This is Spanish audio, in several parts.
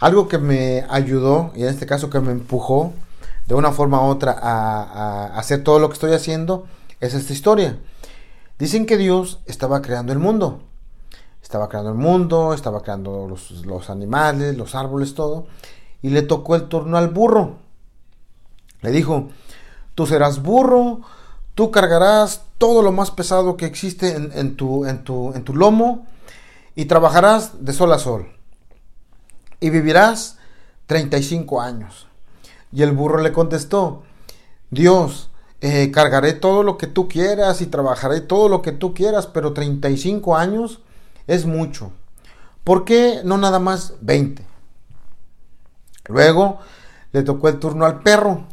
algo que me ayudó, y en este caso que me empujó de una forma u otra a, hacer todo lo que estoy haciendo, es esta historia. Dicen que Dios estaba creando el mundo. Estaba creando el mundo, estaba creando los, animales, los árboles, todo. Y le tocó el turno al burro. Le dijo, tú serás burro, tú cargarás todo lo más pesado que existe en, tu, en, tu, en tu lomo y trabajarás de sol a sol. Y vivirás 35 años. Y el burro le contestó, Dios, eh, cargaré todo lo que tú quieras y trabajaré todo lo que tú quieras, pero 35 años es mucho. ¿Por qué no nada más 20? Luego le tocó el turno al perro.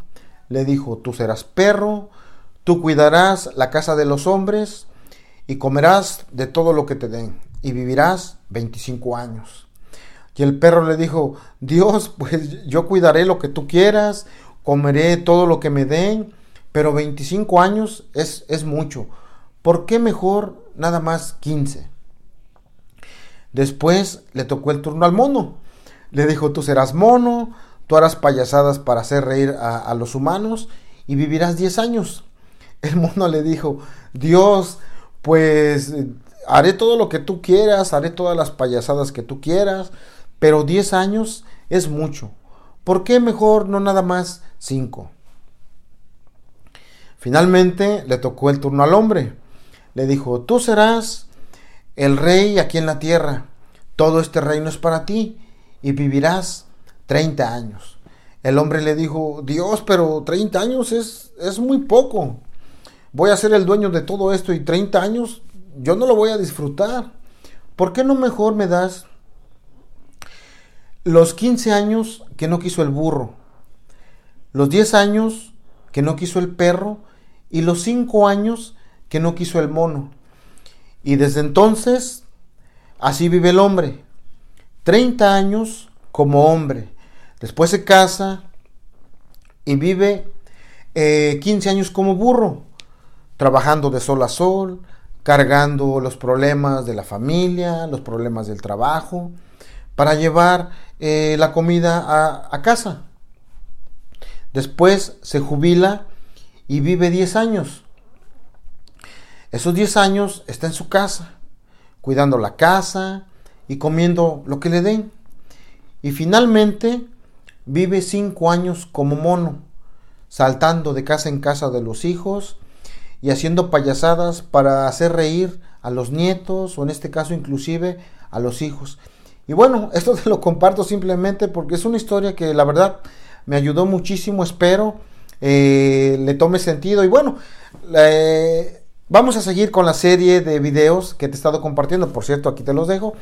Le dijo, tú serás perro, tú cuidarás la casa de los hombres y comerás de todo lo que te den y vivirás 25 años. Y el perro le dijo, Dios, pues yo cuidaré lo que tú quieras, comeré todo lo que me den, pero 25 años es, es mucho. ¿Por qué mejor nada más 15? Después le tocó el turno al mono. Le dijo, tú serás mono, tú harás payasadas para hacer reír a, a los humanos y vivirás 10 años. El mono le dijo, Dios, pues haré todo lo que tú quieras, haré todas las payasadas que tú quieras, pero 10 años es mucho. ¿Por qué mejor no nada más 5? Finalmente le tocó el turno al hombre. Le dijo, tú serás el rey aquí en la tierra. Todo este reino es para ti y vivirás 30 años. El hombre le dijo, Dios, pero 30 años es, es muy poco. Voy a ser el dueño de todo esto y 30 años yo no lo voy a disfrutar. ¿Por qué no mejor me das los 15 años que no quiso el burro, los 10 años que no quiso el perro y los 5 años que no quiso el mono. Y desde entonces, así vive el hombre. 30 años como hombre. Después se casa y vive 15 eh, años como burro, trabajando de sol a sol, cargando los problemas de la familia, los problemas del trabajo, para llevar eh, la comida a, casa. Después se jubila y vive 10 años. Esos 10 años está en su casa, cuidando la casa y comiendo lo que le den. Y finalmente vive 5 años como mono, saltando de casa en casa de los hijos y haciendo payasadas para hacer reír a los nietos o en este caso inclusive a los hijos. Y bueno, esto te lo comparto simplemente porque es una historia que la verdad me ayudó muchísimo, espero eh, le tome sentido. Y bueno, vamos a seguir con la serie de videos que te he estado compartiendo, por cierto, aquí te los dejo.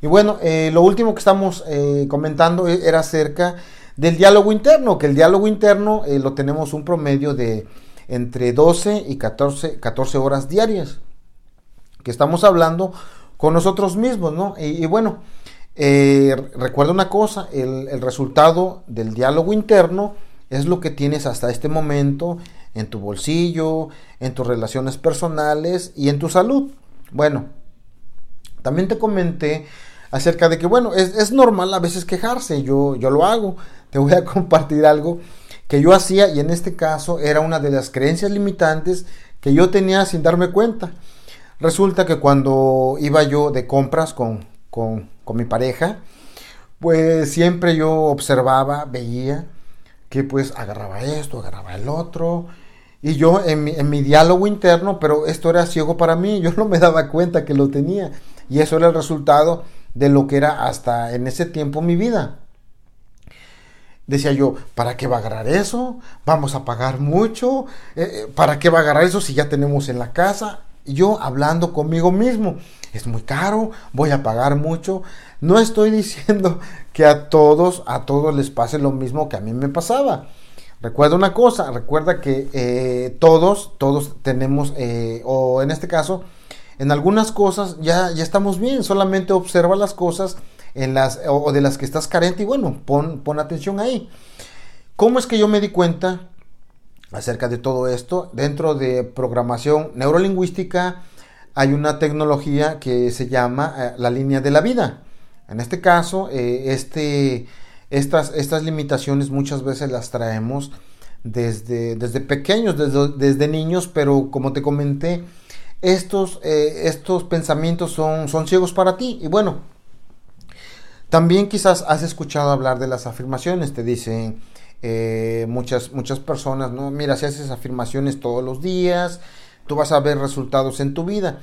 Y bueno, eh, lo último que estamos eh, comentando e, era acerca del diálogo interno, que el diálogo interno lo tenemos un promedio de entre 12 y 14, 14 horas diarias, que estamos hablando con nosotros mismos, ¿no? y bueno, eh, recuerda una cosa, el, resultado del diálogo interno es lo que tienes hasta este momento en tu bolsillo, en tus relaciones personales y en tu salud. Bueno, también te comenté acerca de que, bueno, es, normal a veces quejarse, yo, yo lo hago, te voy a compartir algo que yo hacía y en este caso era una de las creencias limitantes que yo tenía sin darme cuenta. Resulta que cuando iba yo de compras con, con mi pareja, pues siempre yo observaba, veía que pues agarraba esto, agarraba el otro. Y yo en mi, en mi, diálogo interno, pero esto era ciego para mí, yo no me daba cuenta que lo tenía. Y eso era el resultado de lo que era hasta en ese tiempo mi vida. Decía yo, ¿para qué va a agarrar eso? Vamos a pagar mucho. Eh, eh, ¿Para qué va a agarrar eso si ya tenemos en la casa? Yo hablando conmigo mismo es muy caro, voy a pagar mucho. No estoy diciendo que a todos, a todos les pase lo mismo que a mí me pasaba. Recuerda una cosa, recuerda que eh, todos, todos tenemos, eh, o en este caso, en algunas cosas ya, ya estamos bien, solamente observa las cosas en las, o, de las que estás carente y bueno, pon, pon atención ahí. ¿Cómo es que yo me di cuenta acerca de todo esto? Dentro de programación neurolingüística, hay una tecnología que se llama eh, la línea de la vida. En este caso, eh, este, estas, estas limitaciones muchas veces las traemos desde, desde pequeños, desde, desde niños, pero como te comenté, estos, eh, estos pensamientos son, son ciegos para ti. Y bueno, también quizás has escuchado hablar de las afirmaciones, te dicen eh, muchas, muchas personas, ¿no? Mira, si haces afirmaciones todos los días, tú vas a ver resultados en tu vida.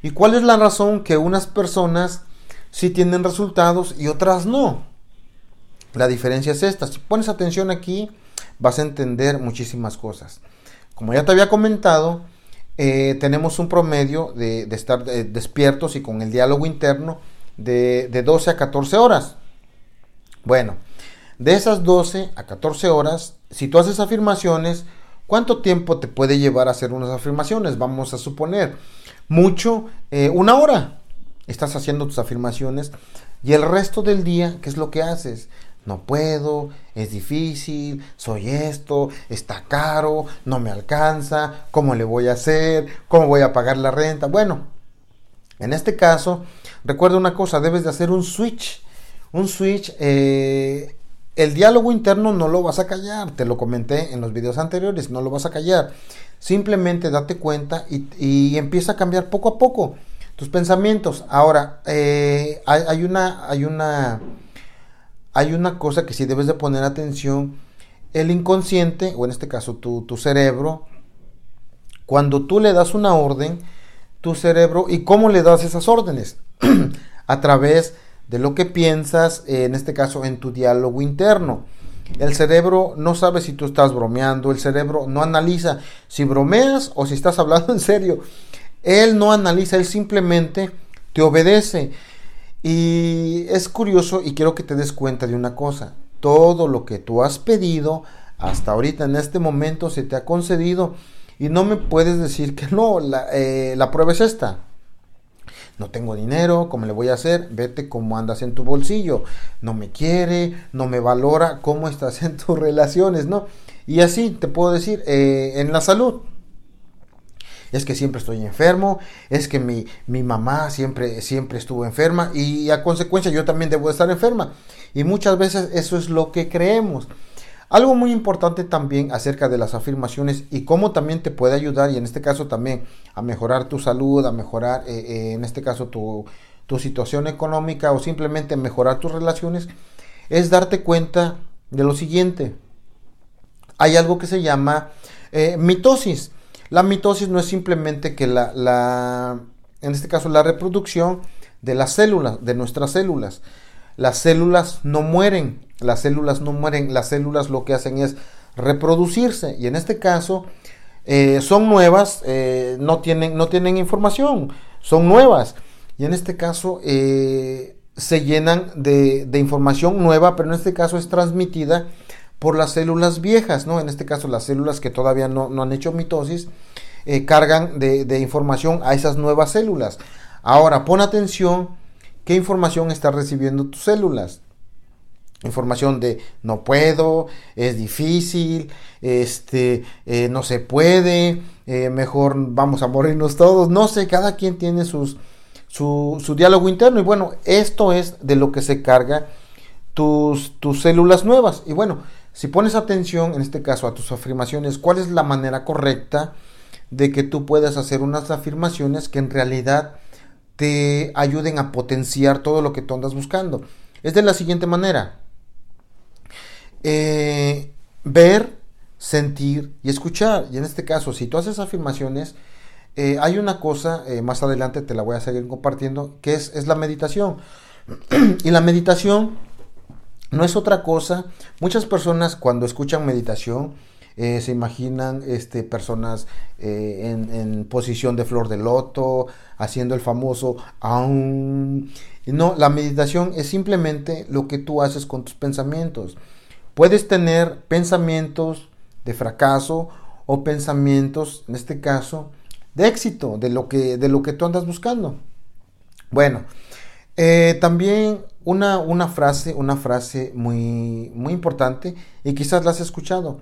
¿Y cuál es la razón que unas personas sí tienen resultados y otras no? La diferencia es esta. Si pones atención aquí, vas a entender muchísimas cosas. Como ya te había comentado, eh, tenemos un promedio de, estar eh, despiertos y con el diálogo interno de, de 12 a 14 horas. Bueno, de esas 12 a 14 horas, si tú haces afirmaciones, ¿cuánto tiempo te puede llevar a hacer unas afirmaciones? Vamos a suponer, mucho, eh, una hora. Estás haciendo tus afirmaciones y el resto del día, ¿qué es lo que haces? no puedo, es difícil, soy esto, está caro, no me alcanza, ¿cómo le voy a hacer? ¿Cómo voy a pagar la renta? Bueno, en este caso, recuerda una cosa, debes de hacer un switch. Un switch, eh, el diálogo interno no lo vas a callar, te lo comenté en los videos anteriores, no lo vas a callar. Simplemente date cuenta y, empieza a cambiar poco a poco tus pensamientos. Ahora, eh, hay, una, hay una hay una cosa que sí debes de poner atención. El inconsciente, o en este caso tu, cerebro, cuando tú le das una orden, tu cerebro, ¿y cómo le das esas órdenes? a través de lo que piensas, en este caso en tu diálogo interno. El cerebro no sabe si tú estás bromeando, el cerebro no analiza si bromeas o si estás hablando en serio. Él no analiza, él simplemente te obedece. Y es curioso y quiero que te des cuenta de una cosa. Todo lo que tú has pedido hasta ahorita en este momento se te ha concedido y no me puedes decir que no, la, eh, prueba es esta. No tengo dinero, ¿cómo le voy a hacer? Vete cómo andas en tu bolsillo. No me quiere, no me valora, cómo estás en tus relaciones, ¿no? Y así te puedo decir, eh, en la salud es que siempre estoy enfermo, es que mi, mi mamá siempre, siempre estuvo enferma y a consecuencia yo también debo estar enferma. Y muchas veces eso es lo que creemos. Algo muy importante también acerca de las afirmaciones y cómo también te puede ayudar y en este caso también a mejorar tu salud, a mejorar eh, eh, en este caso tu, tu situación económica o simplemente mejorar tus relaciones, es darte cuenta de lo siguiente. Hay algo que se llama eh, mitosis. La mitosis no es simplemente que la, en este caso, la reproducción de las células, de nuestras células. Las células no mueren, las células no mueren, las células lo que hacen es reproducirse y en este caso eh, son nuevas, eh, no, tienen, no tienen información, son nuevas y en este caso eh, se llenan de, de, información nueva, pero en este caso es transmitida por las células viejas, ¿no? En este caso las células que todavía no, han hecho mitosis, cargan de, información a esas nuevas células. Ahora, pon atención qué información están recibiendo tus células. Información de no puedo, es difícil, este, eh, no se puede, eh, mejor vamos a morirnos todos. No sé, cada quien tiene sus, su, su diálogo interno. Y bueno, esto es de lo que se carga tus, tus células nuevas. Y bueno, si pones atención, en este caso, a tus afirmaciones, ¿cuál es la manera correcta de que tú puedas hacer unas afirmaciones que en realidad te ayuden a potenciar todo lo que tú andas buscando? Es de la siguiente manera. Eh, ver, sentir y escuchar. Y en este caso, si tú haces afirmaciones, eh, hay una cosa, eh, más adelante te la voy a seguir compartiendo, que es, es la meditación. y la meditación no es otra cosa. Muchas personas cuando escuchan meditación eh, se imaginan este, personas eh, en, posición de flor de loto, haciendo el famoso aún. No, la meditación es simplemente lo que tú haces con tus pensamientos. Puedes tener pensamientos de fracaso o pensamientos, en este caso, de éxito, de lo que, de lo que tú andas buscando. Bueno, eh, también una, una, frase, una frase muy, muy importante y quizás la has escuchado.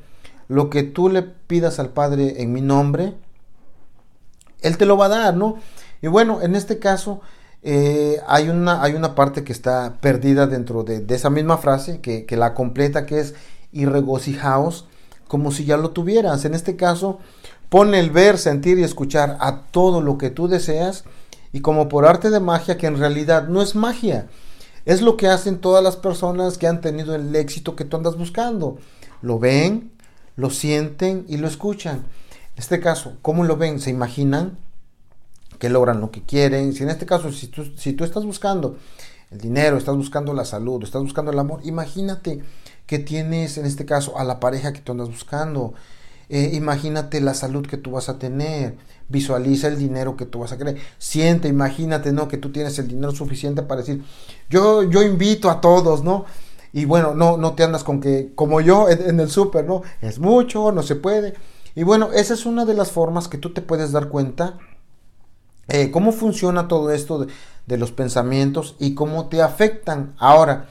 Lo que tú le pidas al Padre en mi nombre, Él te lo va a dar, ¿no? Y bueno, en este caso, eh, hay, una, hay una parte que está perdida dentro de, esa misma frase, que, que, la completa, que es y regocijaos como si ya lo tuvieras. En este caso, pone el ver, sentir y escuchar a todo lo que tú deseas y como por arte de magia, que en realidad no es magia, es lo que hacen todas las personas que han tenido el éxito que tú andas buscando. Lo ven, lo sienten y lo escuchan. En este caso, ¿cómo lo ven? ¿Se imaginan que logran lo que quieren? Si en este caso, si tú, si tú estás buscando el dinero, estás buscando la salud, estás buscando el amor, imagínate que tienes en este caso a la pareja que tú andas buscando. Eh, imagínate la salud que tú vas a tener, visualiza el dinero que tú vas a querer, siente, imagínate, ¿no? Que tú tienes el dinero suficiente para decir, yo, yo invito a todos, ¿no? Y bueno, no, no te andas con que, como yo en, el súper, ¿no? Es mucho, no se puede. Y bueno, esa es una de las formas que tú te puedes dar cuenta eh, cómo funciona todo esto de, los pensamientos y cómo te afectan. Ahora,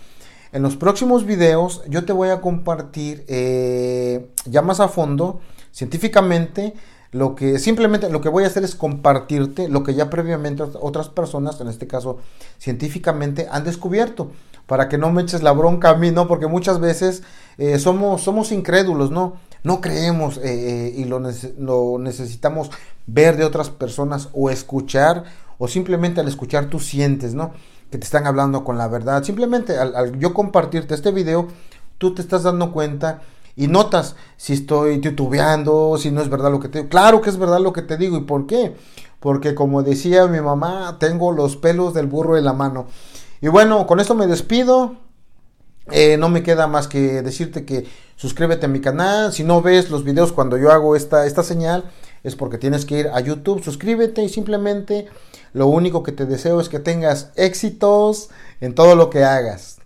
en los próximos videos yo te voy a compartir eh, ya más a fondo, científicamente, lo que simplemente lo que voy a hacer es compartirte lo que ya previamente otras personas, en este caso científicamente, han descubierto, para que no me eches la bronca a mí, ¿no? Porque muchas veces eh, somos, somos incrédulos, ¿no? No creemos eh, eh, y lo, lo, necesitamos ver de otras personas o escuchar, o simplemente al escuchar tú sientes, ¿no? Que te están hablando con la verdad. Simplemente al, yo compartirte este video, tú te estás dando cuenta y notas si estoy titubeando, si no es verdad lo que te digo. Claro que es verdad lo que te digo. ¿Y por qué? Porque como decía mi mamá, tengo los pelos del burro en la mano. Y bueno, con esto me despido. Eh, no me queda más que decirte que suscríbete a mi canal. Si no ves los videos cuando yo hago esta, esta señal, es porque tienes que ir a YouTube. Suscríbete y simplemente lo único que te deseo es que tengas éxitos en todo lo que hagas.